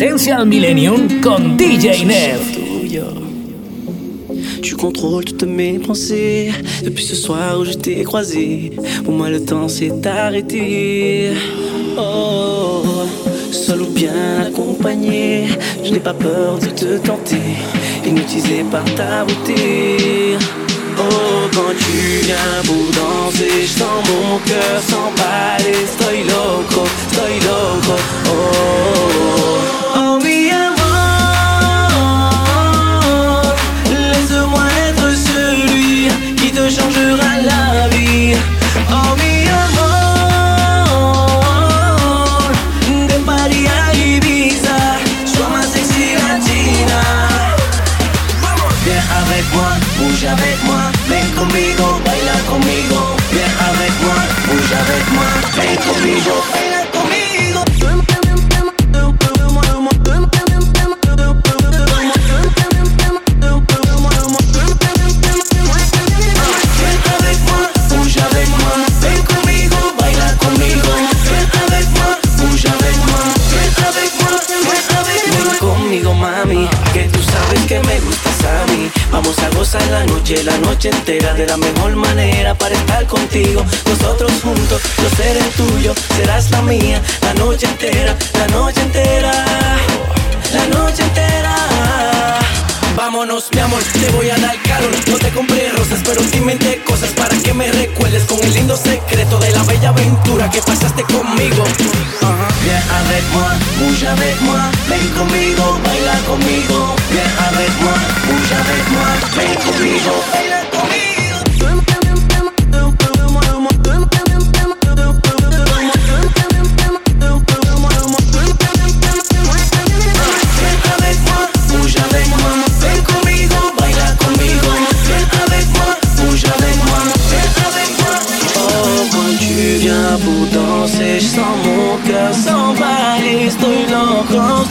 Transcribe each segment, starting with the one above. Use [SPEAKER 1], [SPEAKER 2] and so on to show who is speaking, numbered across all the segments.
[SPEAKER 1] Essential Millennium con DJ Nev.
[SPEAKER 2] Tu contrôles toutes mes pensées depuis ce soir où je t'ai croisé. Pour moi, le temps s'est arrêté. Oh, seul ou bien accompagné, je n'ai pas peur de te tenter, hypnotisé par ta beauté. Oh, quand tu viens pour danser, je sens mon cœur s'emballer. Estoy loco, estoy loco. Oh, oh mi changera la vie. Oh mi amor, de. Viens avec moi, bouge avec moi, ven conmigo, baila conmigo. Viens avec moi, bouge avec moi, ven conmigo, baila la noche entera de la mejor manera para estar contigo. Nosotros juntos, yo seré tuyo, serás la mía. La noche entera, la noche entera, la noche entera. Vámonos, mi amor, te voy a dar calor. No te compré rosas, pero sí inventé cosas para que me recuerdes con el lindo secreto de la bella aventura que pasaste conmigo. Viens avec moi, bouge avec moi, ven conmigo, baila conmigo. Viens avec moi, bouge avec moi, ven conmigo, baila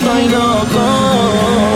[SPEAKER 2] loco, estoy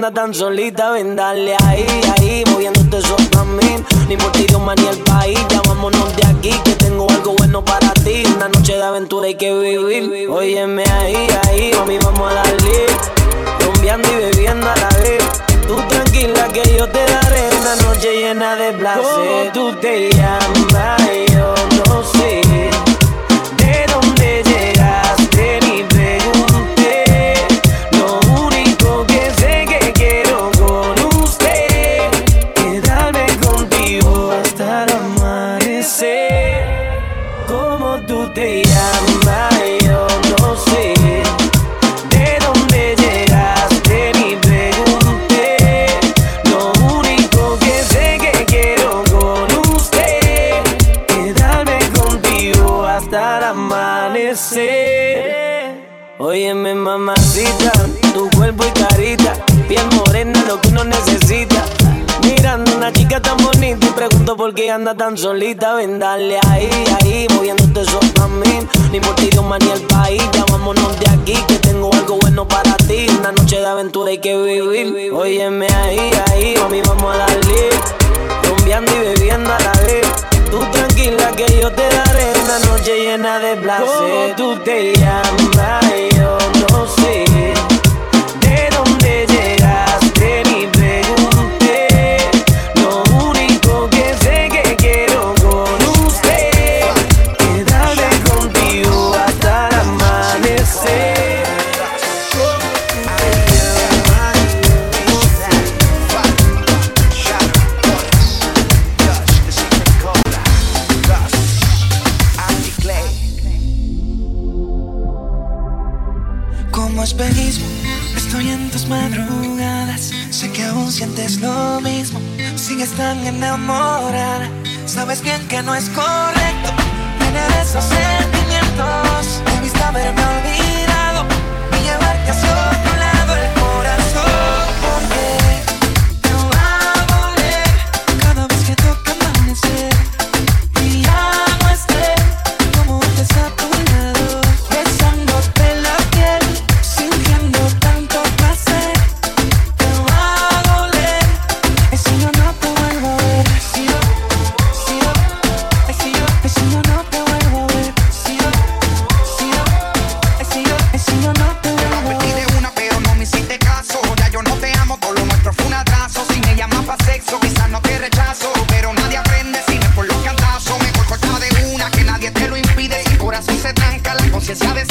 [SPEAKER 2] anda tan solita. Ven, dale ahí, ahí, anda tan solita, ven dale ahí, ahí, moviéndote eso también. Ni por ti, Dios, ni el país, ya vámonos de aquí, que tengo algo bueno para ti. Una noche de aventura hay que vivir. Óyeme ahí, ahí, mami, vamos a darle. Rumbeando y bebiendo a la vez. Tú tranquila que yo te daré una noche llena de placer.
[SPEAKER 3] ¿Cómo tú te
[SPEAKER 4] llamas?
[SPEAKER 5] que
[SPEAKER 6] sabes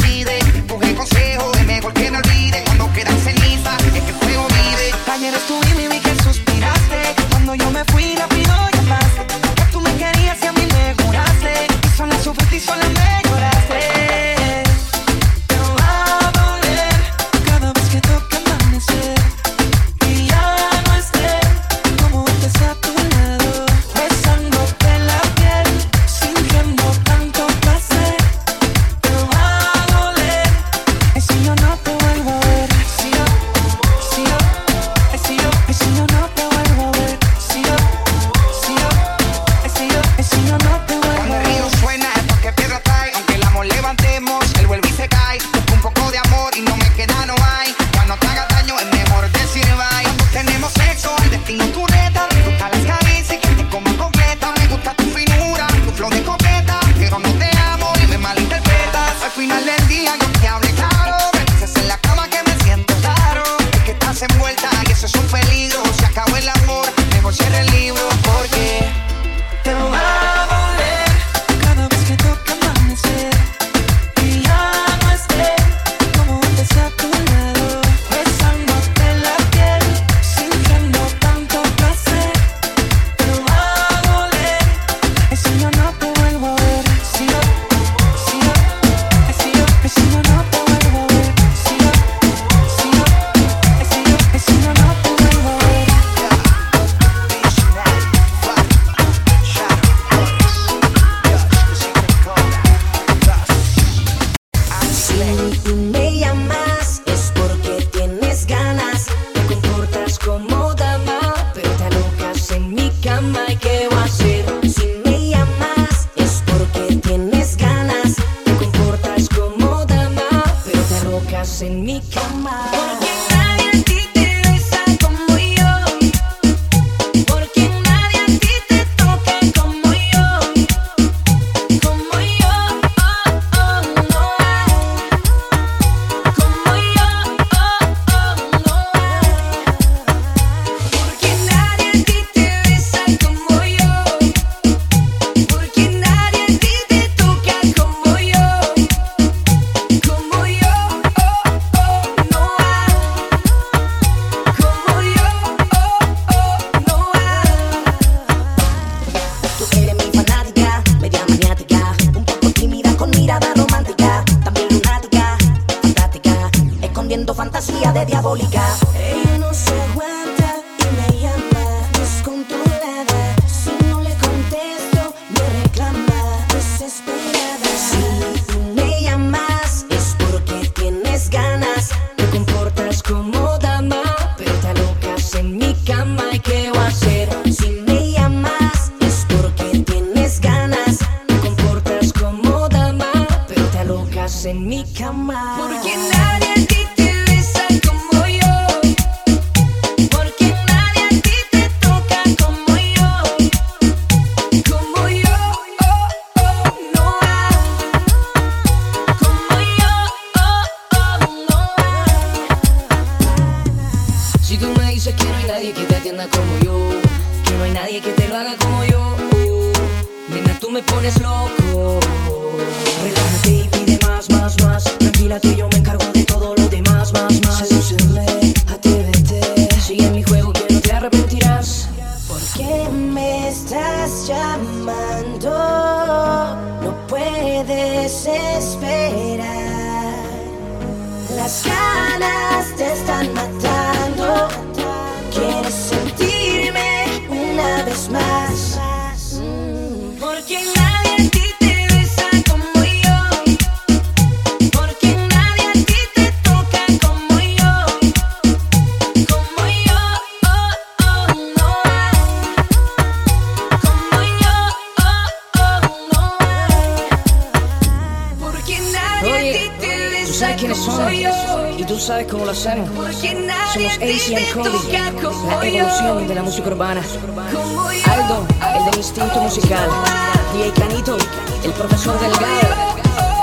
[SPEAKER 6] el profesor Delgado.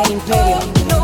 [SPEAKER 6] El imperio.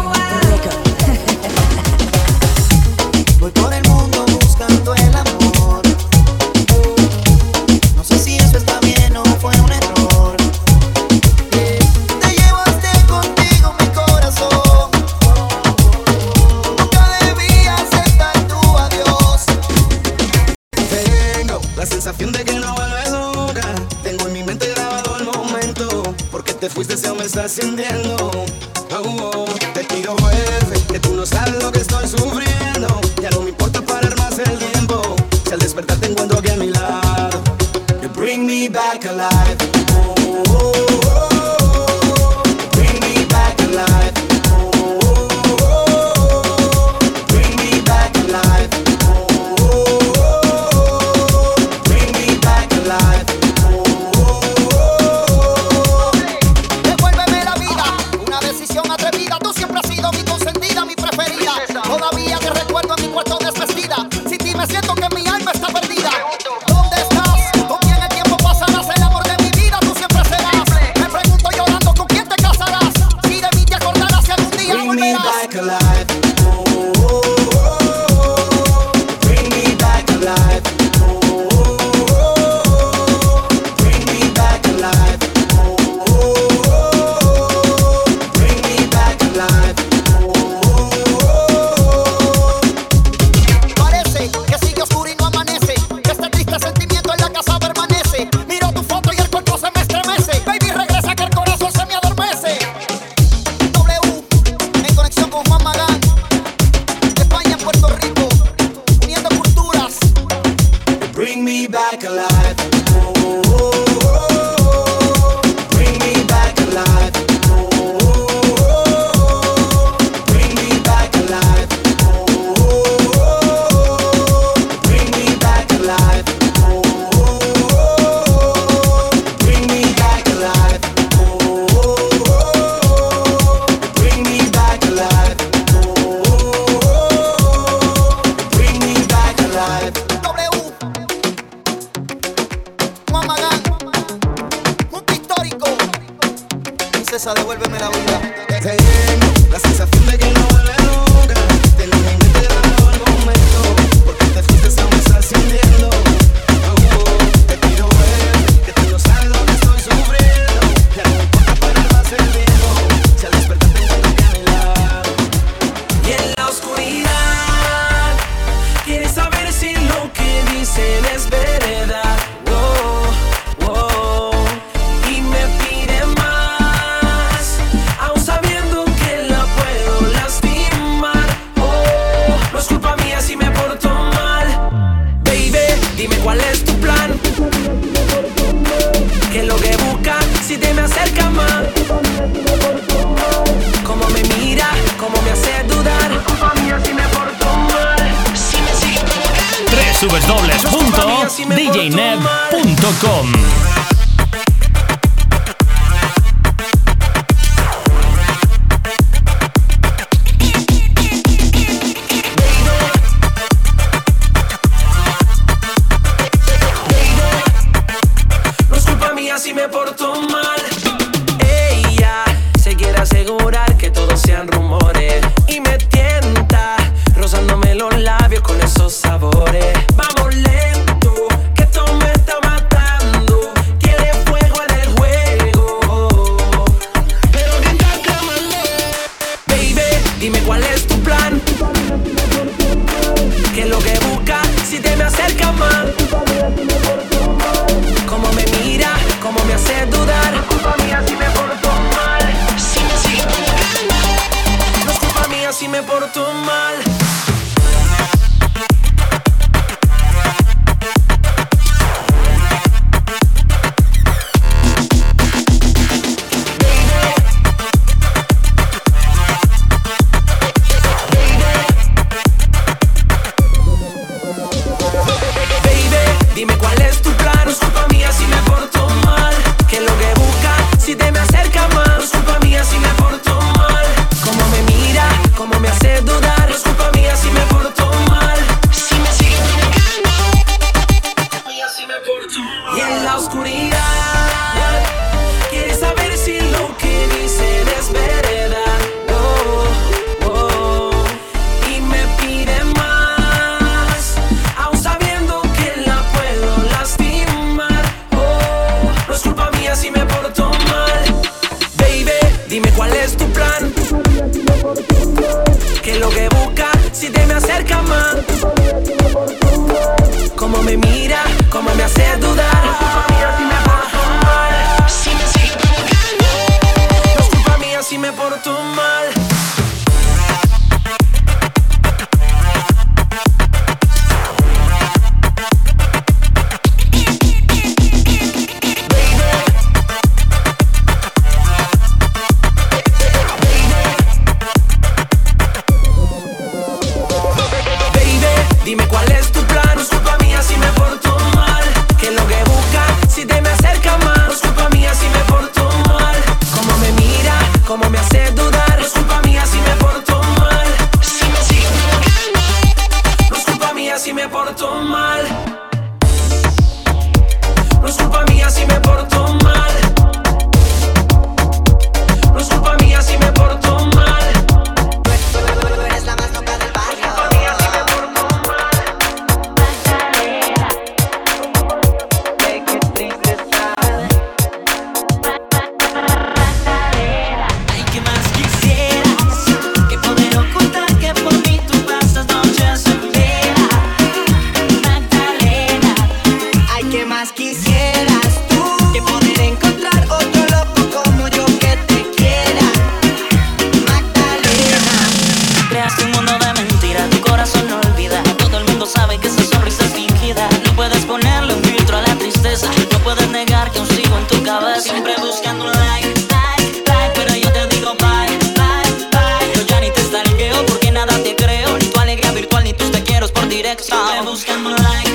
[SPEAKER 2] Devuélveme la vida.
[SPEAKER 7] Por directo. Siempre buscando un like, like,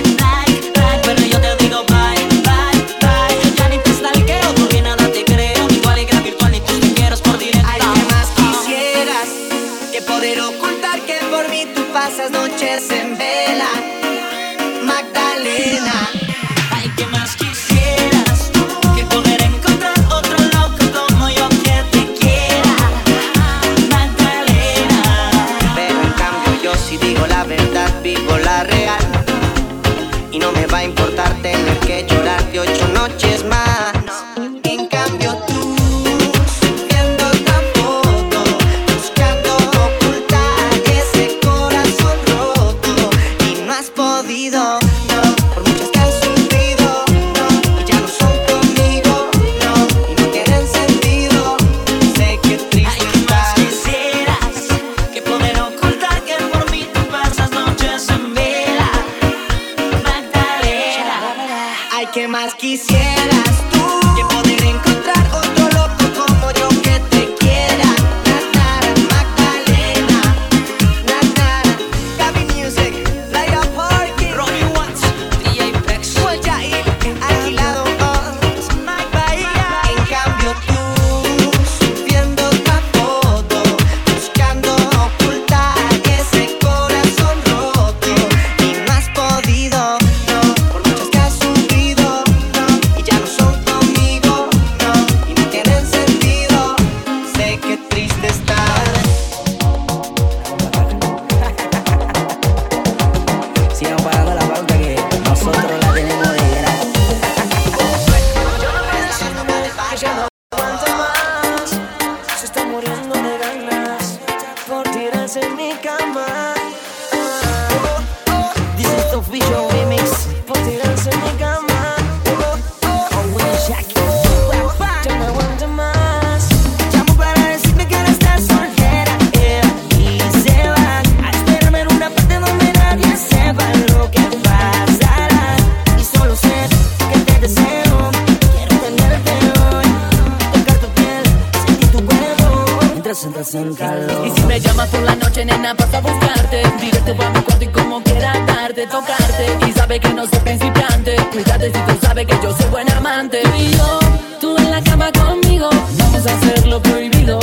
[SPEAKER 6] Y
[SPEAKER 8] si me llamas por la noche, nena, pasa a buscarte. Directo pa' mi cuarto y como quiera darte, tocarte. Y sabe que no soy principiante. Cuídate si tú sabes que yo soy buen amante. Y yo, tú en la cama conmigo, vamos a hacer lo prohibido.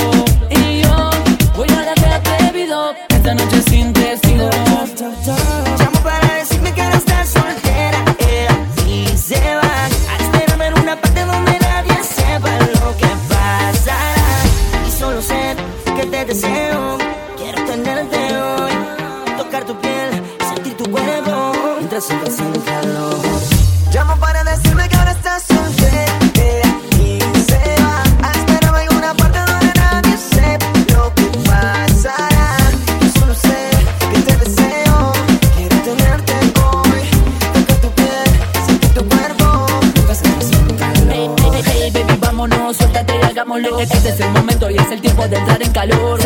[SPEAKER 8] Y yo, voy a darte atrevido esta noche sin testigo.
[SPEAKER 9] Llamo para Quiero tenerte hoy, tocar tu piel, sentir tu cuerpo mientras estás sin calor. Llamo para decirme que ahora estás solte, que aquí se va. Esperaba en una parte donde nadie sepa lo que pasará. Yo solo sé que te deseo, quiero tenerte hoy, tocar tu piel, sentir tu huevo, mientras estás sin calor.
[SPEAKER 8] Hey baby, vámonos, suéltate, hagámoslo. Este es el momento y es el tiempo de entrar en calor.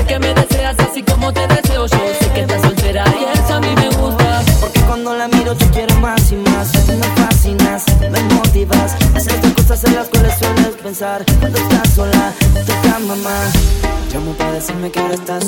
[SPEAKER 8] que
[SPEAKER 9] ahora estás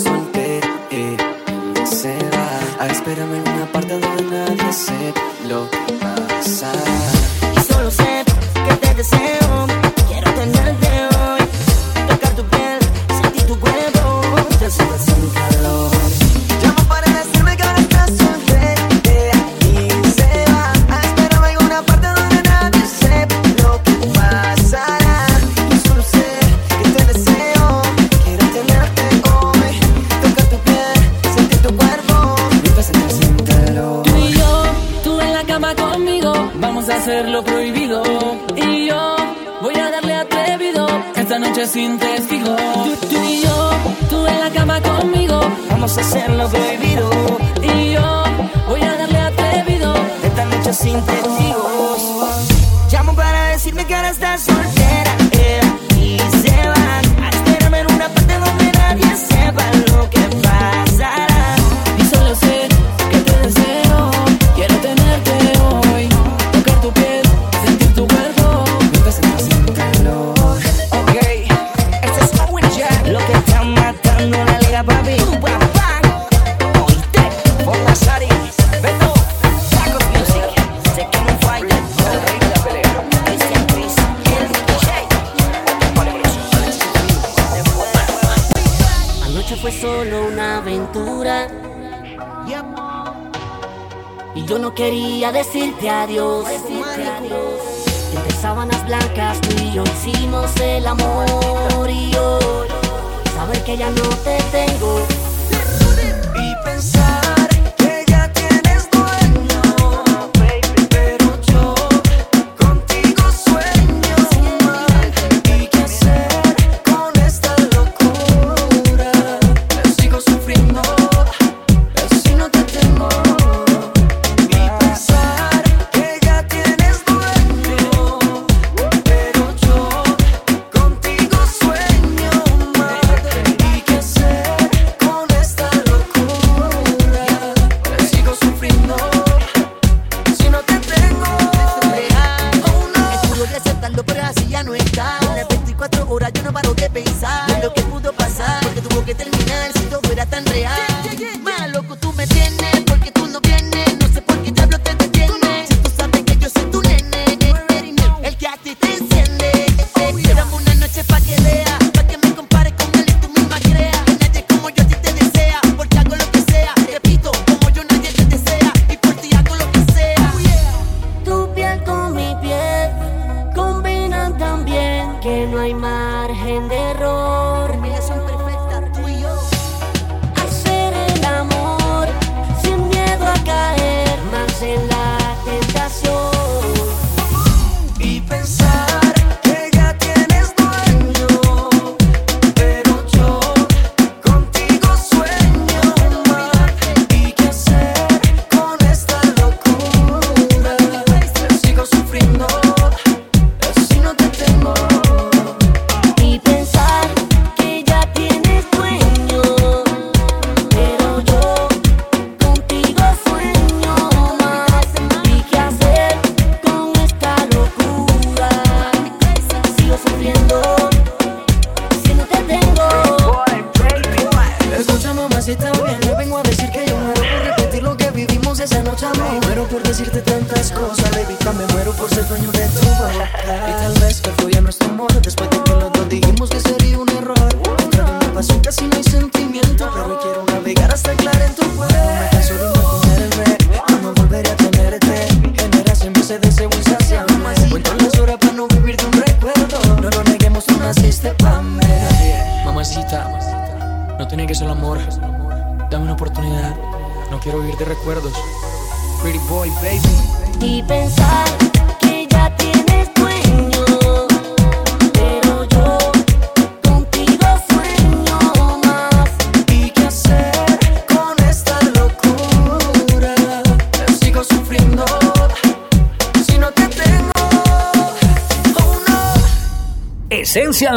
[SPEAKER 10] decirte adiós. Decirte. Entre sábanas blancas tú y yo hicimos el amor y hoy saber que ya no te tengo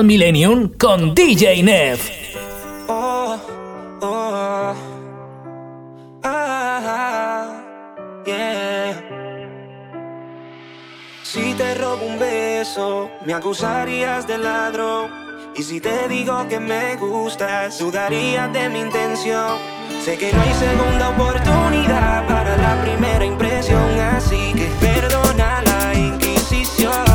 [SPEAKER 1] al Millennium con DJ Neff.
[SPEAKER 3] Oh, oh, ah, yeah. Si te robo un beso, me acusarías de ladrón. Y si te digo que me gustas, dudarías de mi intención. Sé que no hay segunda oportunidad para la primera impresión, así que perdona la inquisición.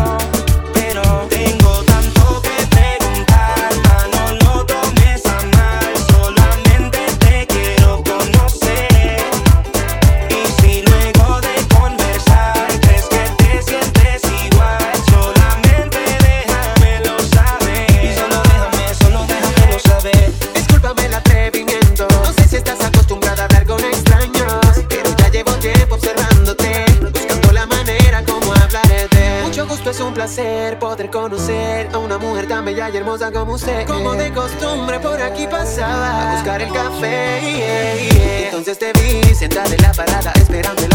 [SPEAKER 11] poder conocer a una mujer tan bella y hermosa como usted. Como de costumbre por aquí pasaba a buscar el café. Yeah. Entonces te vi sentada en la parada esperando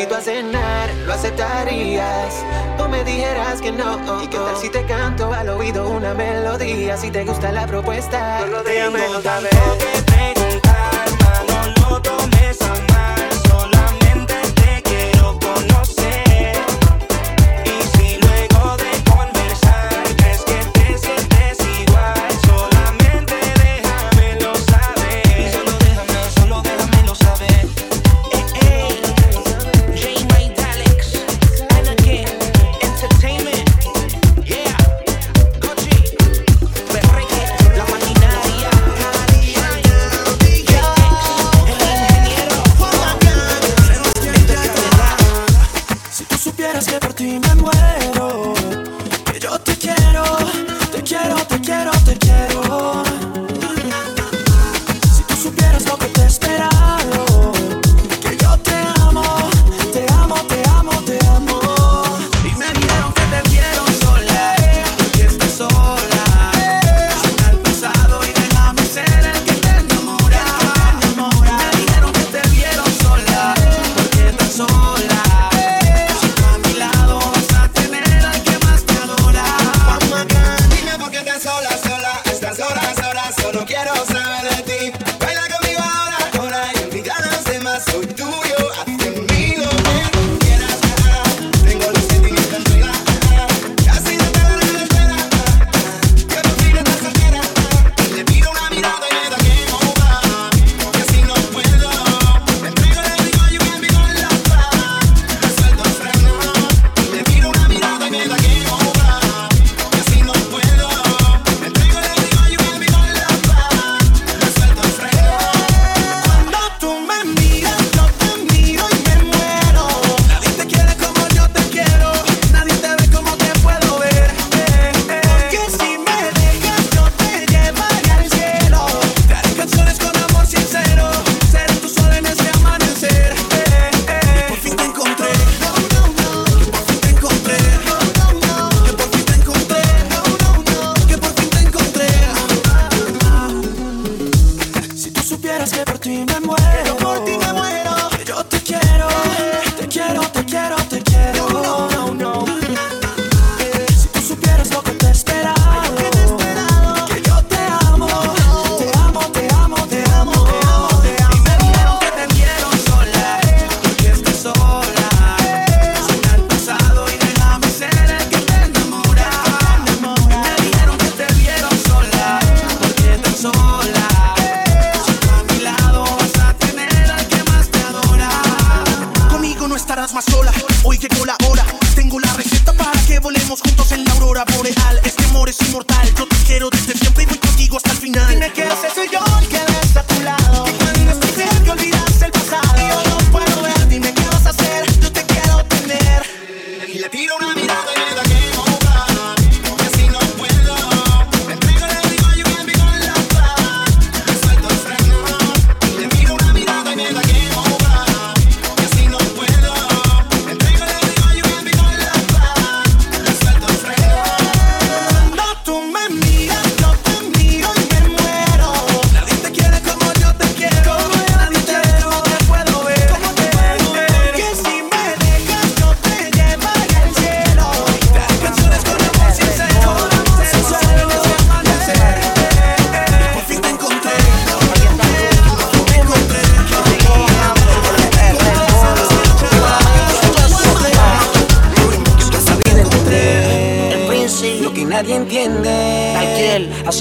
[SPEAKER 11] invito a cenar, lo aceptarías. O me dijeras que no. ¿Y qué tal si te canto al oído una melodía? Si te gusta la propuesta,
[SPEAKER 3] no
[SPEAKER 10] lo déjame
[SPEAKER 12] saber. no
[SPEAKER 6] quiero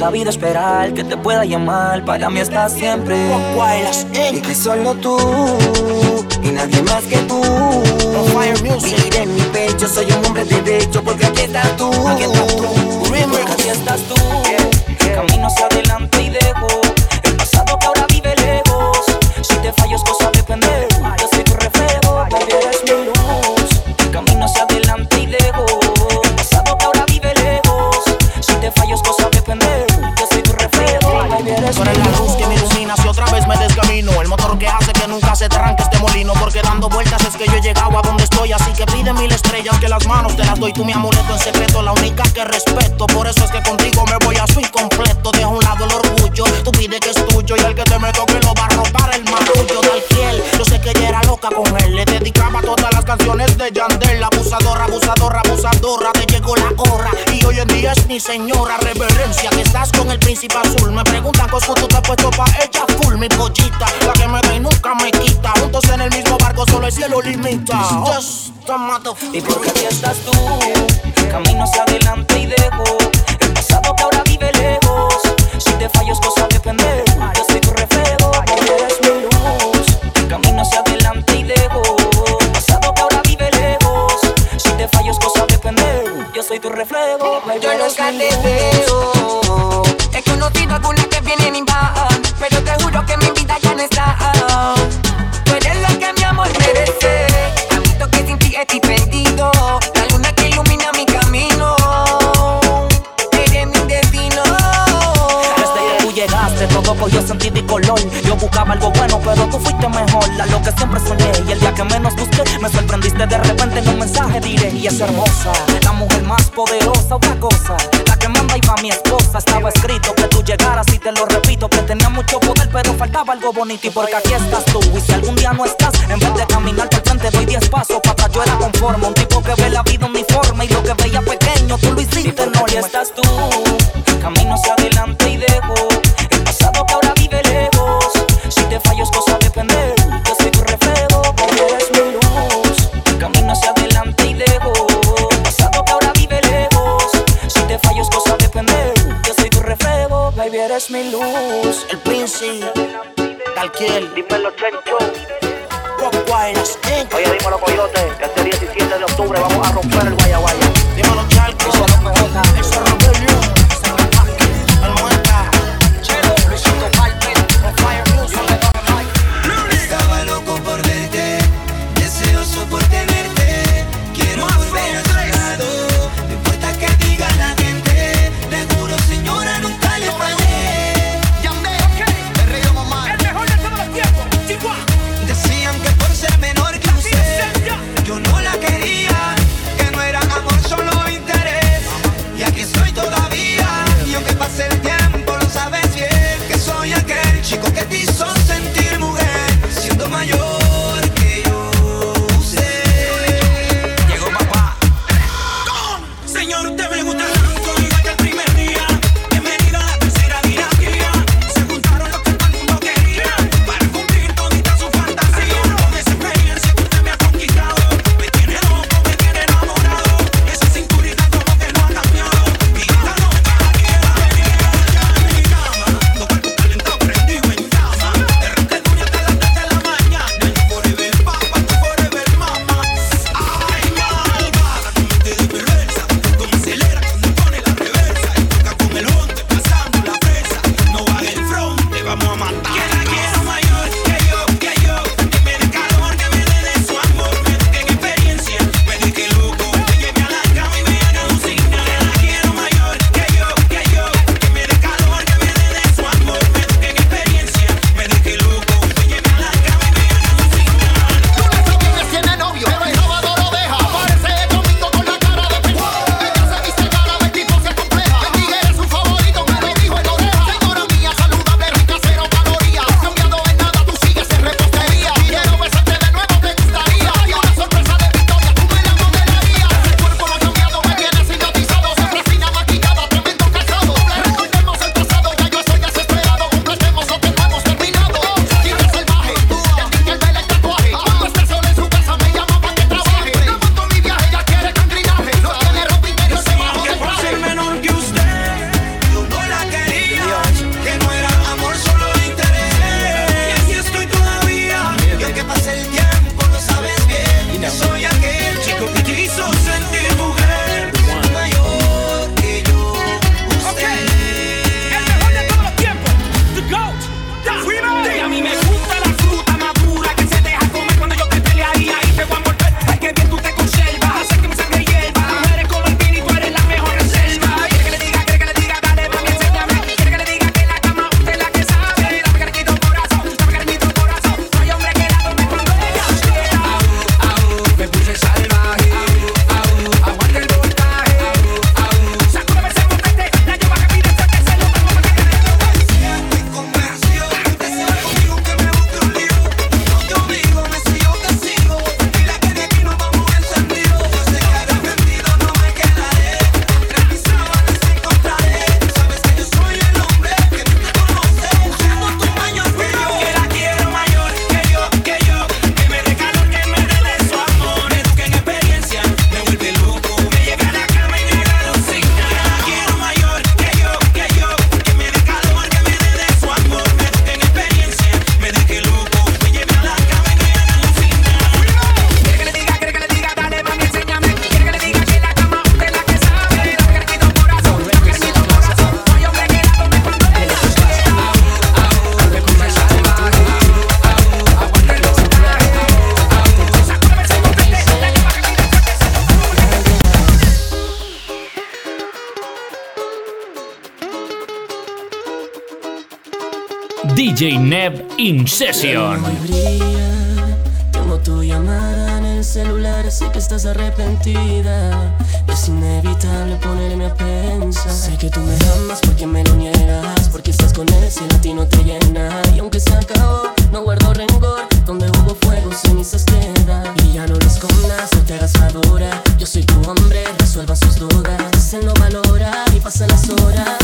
[SPEAKER 13] Sabido esperar que te pueda llamar. Para mí estás siempre. Y que solo tú y nadie más que tú. Mira en mi pecho, soy un hombre de hecho porque aquí estás tú. Aquí estás tú. Porque aquí estás tú. Camino hacia adelante
[SPEAKER 14] Así que pide mil estrellas que las manos te las doy Tú mi amuleto en secreto, la única que respeto Por eso es que contigo me voy a su incompleto Deja a un lado el orgullo, tú pide que es tuyo Y el que te me toque lo va a robar el marullo del fiel Yo sé que ella era loca con él Le dedicaba todas las canciones de Yandel Abusadora, abusadora, abusadora Te llegó la hora hoy en día es mi señora Reverencia que estás con el príncipe azul Me preguntan cómo tú te has puesto pa' ella full Mi pollita, la que me da y nunca me quita. Juntos en el mismo barco, solo el cielo limita. Just a.
[SPEAKER 13] Y porque aquí estás tú, camino hacia adelante y dejo. El pasado que ahora vive lejos. Si te fallo es cosa de pendejo, yo soy tu reflejo, soy tu reflejo, baby,
[SPEAKER 15] Yo nunca te veo. He conocido algunas que vienen y van, pero te juro que mi vida ya no está. Tú eres la que mi amor merece. Tanto que sin ti estoy perdido. La luna que ilumina mi camino. Eres mi destino.
[SPEAKER 13] Desde que tú llegaste todo cogió sentido y color Yo buscaba algo bueno pero tú fuiste mejor A lo que siempre soñé y el día que menos busqué Me sorprendiste de repente en un mensaje diré Y es hermosa, la mujer más poderosa Otra cosa, la que manda iba mi esposa. Estaba escrito que tú llegaras y te lo repito Que tenía mucho poder pero faltaba algo bonito. Y porque aquí estás tú y si algún día no estás En vez de caminar por frente doy 10 pasos para atrás Yo era conforme, un tipo que ve la vida uniforme Y lo que veía pequeño tú lo hiciste enorme Y estás tú, camino hacia adelante y dejo el pasado que ahora vive lejos. Si te fallo es cosa eres mi luz. El
[SPEAKER 14] príncipe, Talquiel,
[SPEAKER 13] dímelo, Chencho.
[SPEAKER 14] Inc.
[SPEAKER 13] Oye, dímelo, Coyote, que este 17 de octubre vamos a romper el Guaya Guaya.
[SPEAKER 14] Dímelo, Charco,
[SPEAKER 13] Eso no me
[SPEAKER 1] DJ Neb In Session.
[SPEAKER 16] Tengo tu llamada en el celular, sé que estás arrepentida. Es inevitable ponerme a pensar. Sé que tú me amas porque me lo niegas. Porque estás con él si a ti no te llena. Y aunque se acabó, no guardo rencor. Donde hubo fuego, cenizas quedan. Y ya no lo escondas, no te hagas madura. Yo soy tu hombre, resuelva sus dudas. Él no valora y pasa las horas.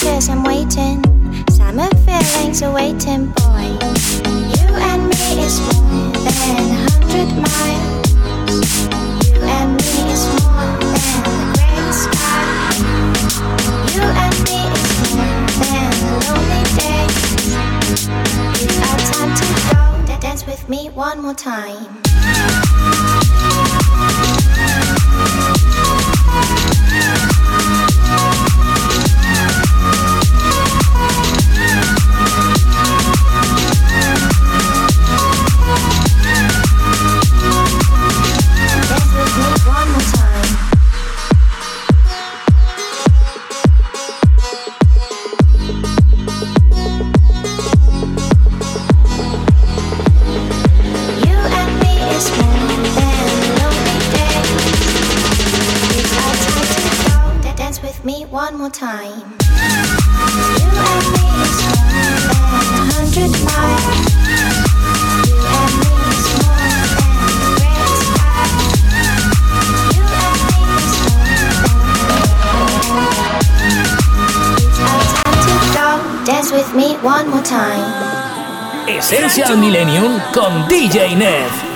[SPEAKER 17] princesa time. You and me is more than hundred miles. Dance with me one more time.
[SPEAKER 1] Esencia Millennium con DJ
[SPEAKER 18] Neff.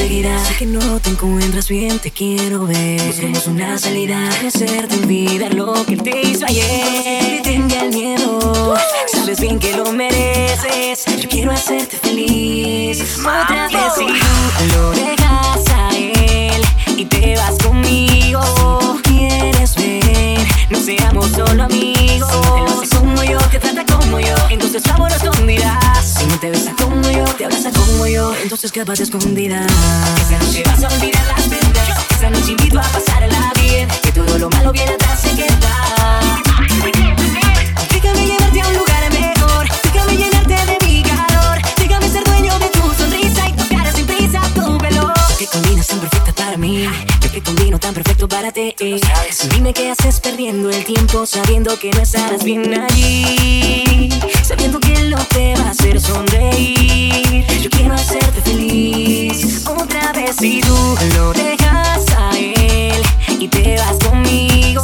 [SPEAKER 18] Sé que no te encuentras bien, te quiero ver. Busquemos una salida. Hacerte olvidar lo que él te hizo ayer. Tenga el miedo. Sabes bien que lo mereces. Yo quiero hacerte feliz. Otra vez si tú lo dejas a él y te vas conmigo. Quieres ver, no seamos solo amigos. Él no hace como yo, te trata como yo. Entonces vámonos escondidas. Si no te besa como yo, te abraza como yo. Entonces escápate escondida. Esa noche vas a olvidar las penas. Esa noche invito a pasarla bien. Que todo lo malo viene atrás se queda. Perfecto para ti. Dime qué haces perdiendo el tiempo sabiendo que no estarás bien allí. Sabiendo que él no te va a hacer sonreír. Yo quiero hacerte feliz. Otra vez si tú lo dejas a él y te vas conmigo.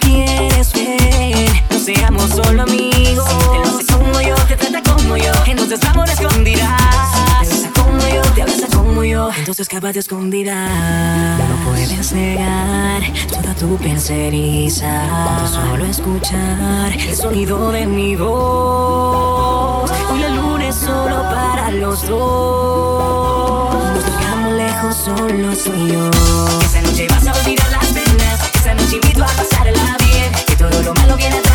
[SPEAKER 18] Si quieres ver, no seamos solo amigos. Él no hace como yo, te trata como yo. Entonces vamos a Entonces escápate escondida. No puedes negar toda tu piel se eriza. Con Solo escuchar el sonido de mi voz. Hoy la luna es solo para los dos. Nos tocamos lejos, solo tú y yo. Esa noche vas a olvidar las penas. Esa noche invito a pasarla bien. Que todo lo malo viene atrás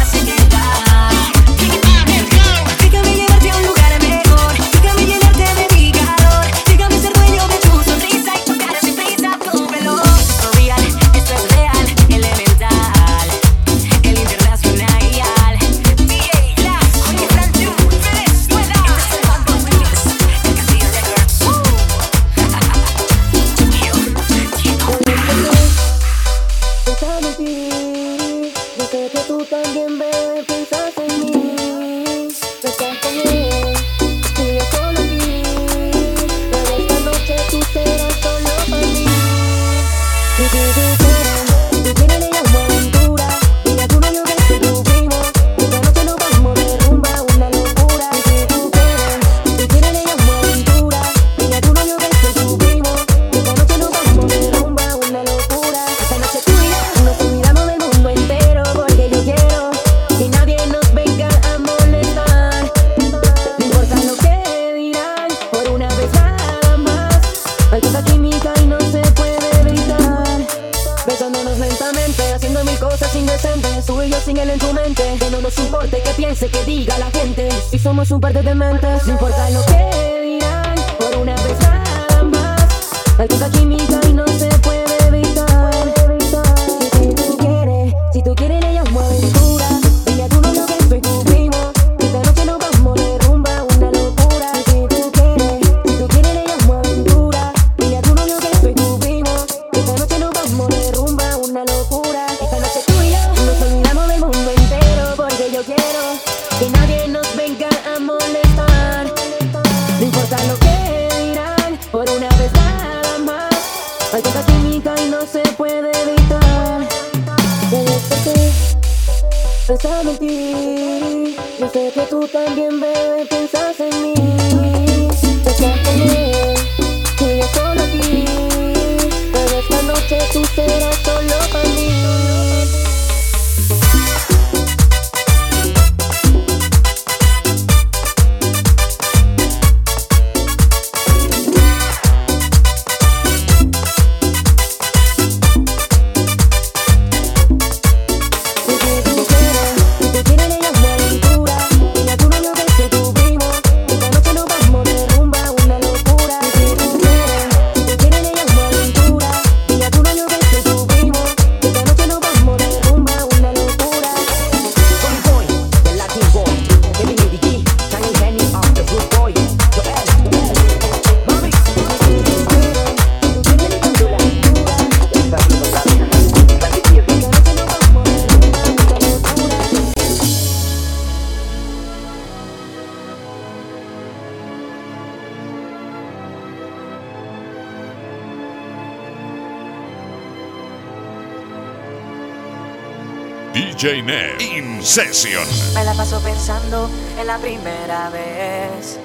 [SPEAKER 19] Session.
[SPEAKER 20] Me la paso pensando en la primera vez.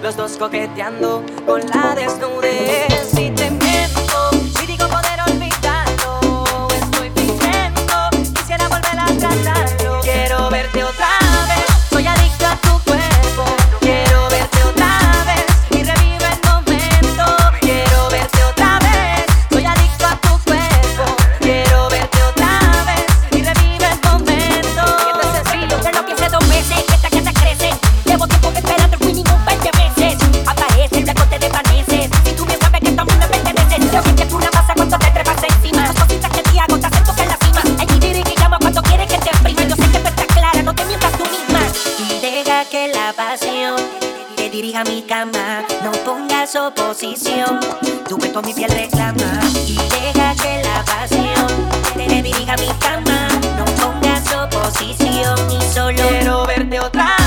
[SPEAKER 20] Los dos coqueteando con la desnudez. Y
[SPEAKER 21] te
[SPEAKER 20] oposición. Tu cuerpo mi piel reclama y deja que la pasión te dirija mi cama. No pongas oposición y solo quiero verte otra vez.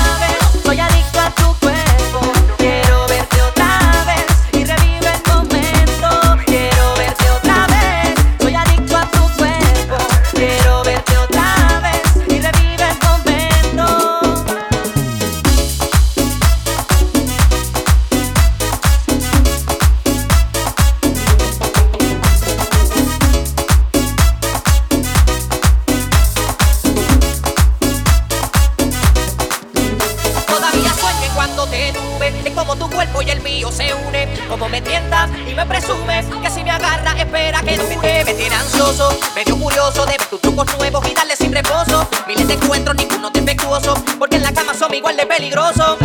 [SPEAKER 21] se une Como me tientas y me presumes Que si me agarra espera que dure Me tiene ansioso, medio curioso De ver tus trucos nuevos y darle sin reposo. Miles de encuentros, ninguno defectuoso Porque en la cama son igual de peligrosos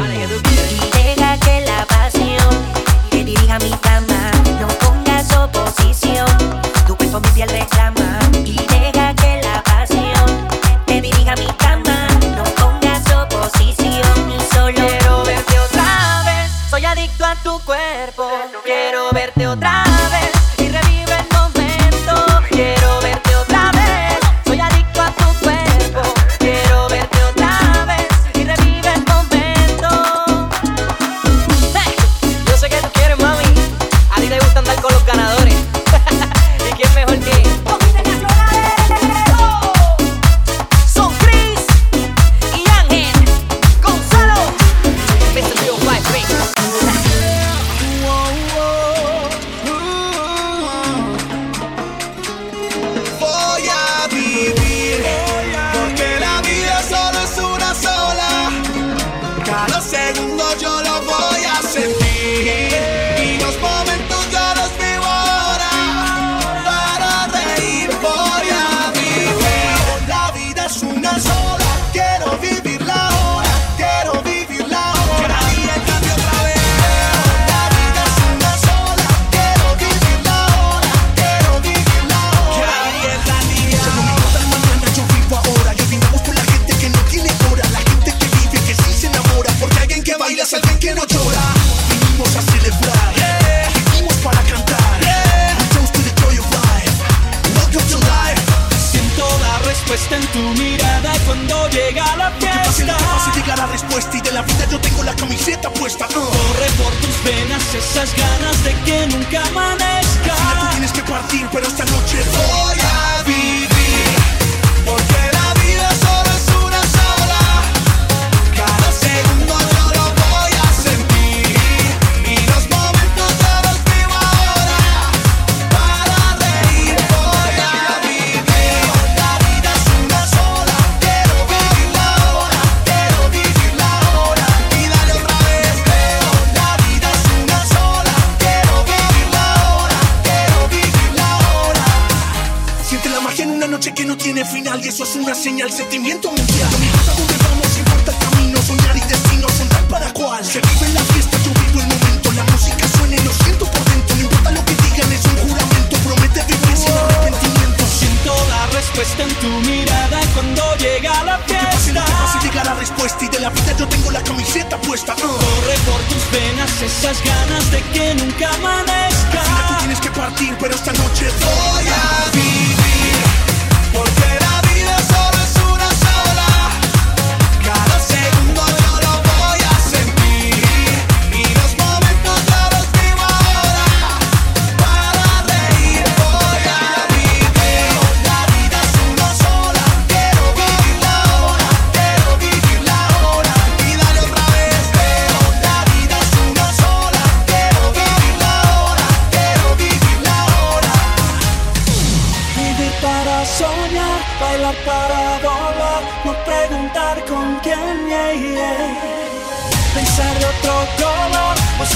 [SPEAKER 22] eso es una señal, sentimiento mundial. No importa dónde vamos, importa el camino, soñar y destino son tal para cual. Se vive la fiesta, yo vivo el momento, la música suena y lo siento por dentro. No importa lo que digan, es un juramento, promete vivir sin arrepentimiento.
[SPEAKER 23] Siento la respuesta en tu mirada cuando llega la fiesta.
[SPEAKER 22] Fácil llegar la respuesta y de la vida yo tengo la camiseta puesta. Uh.
[SPEAKER 23] Corre por tus venas esas ganas de que nunca amanezca.
[SPEAKER 22] Al final tú tienes que partir, pero esta noche voy a vivir.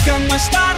[SPEAKER 24] Busca más
[SPEAKER 2] start.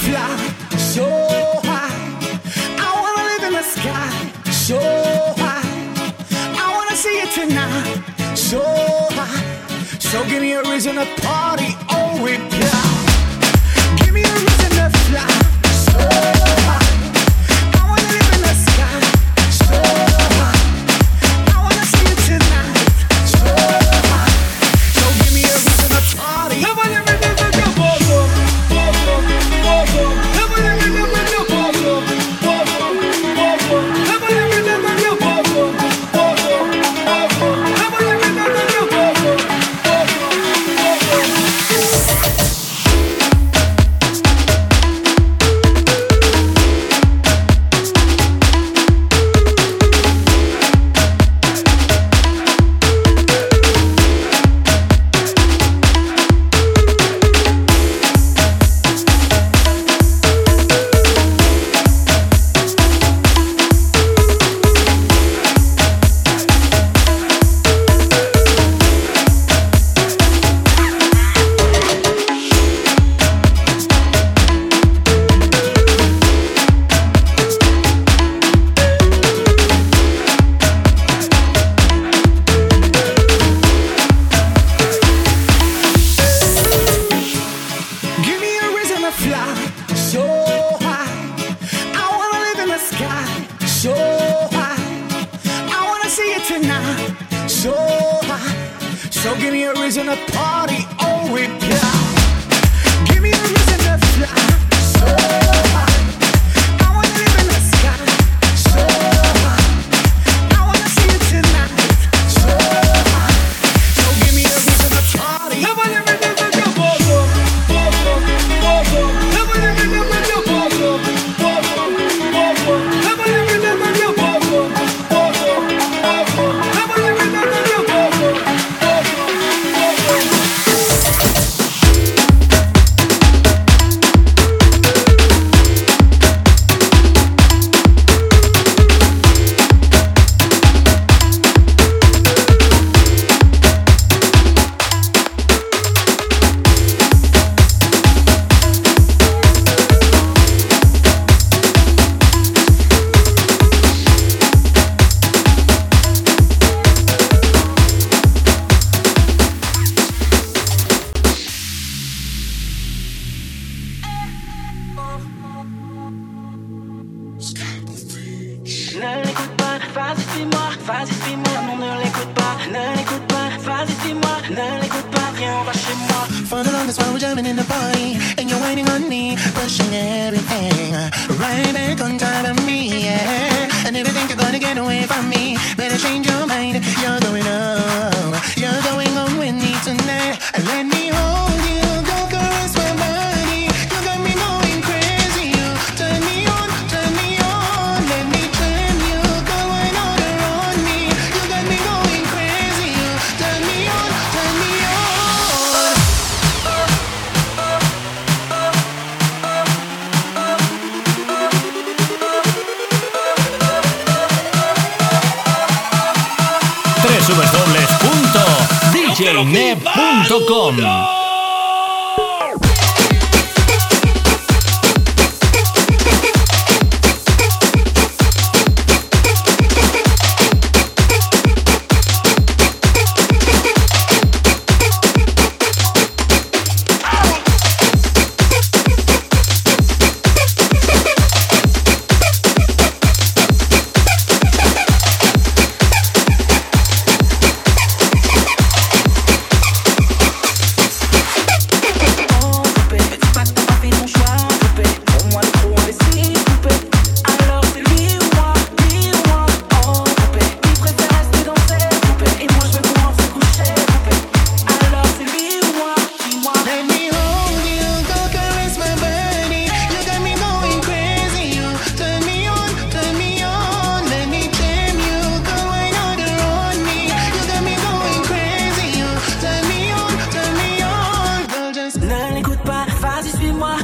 [SPEAKER 24] so high. I wanna live in the sky so high. I wanna see it tonight so high. So give me a reason to party
[SPEAKER 25] oh,
[SPEAKER 26] or reply.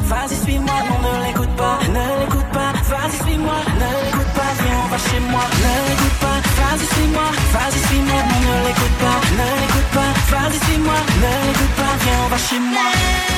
[SPEAKER 26] Vas-y, suis-moi, non, ne l'écoute pas, ne l'écoute pas. Vas-y, suis-moi, ne l'écoute pas, viens, on va chez moi. Ne l'écoute pas, vas-y, suis-moi, vas-y, suis-moi, non, ne l'écoute pas, ne l'écoute pas. Vas-y, suis-moi, ne l'écoute pas, viens, on va chez moi.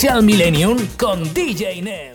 [SPEAKER 1] Essential Millennium con DJ Nev.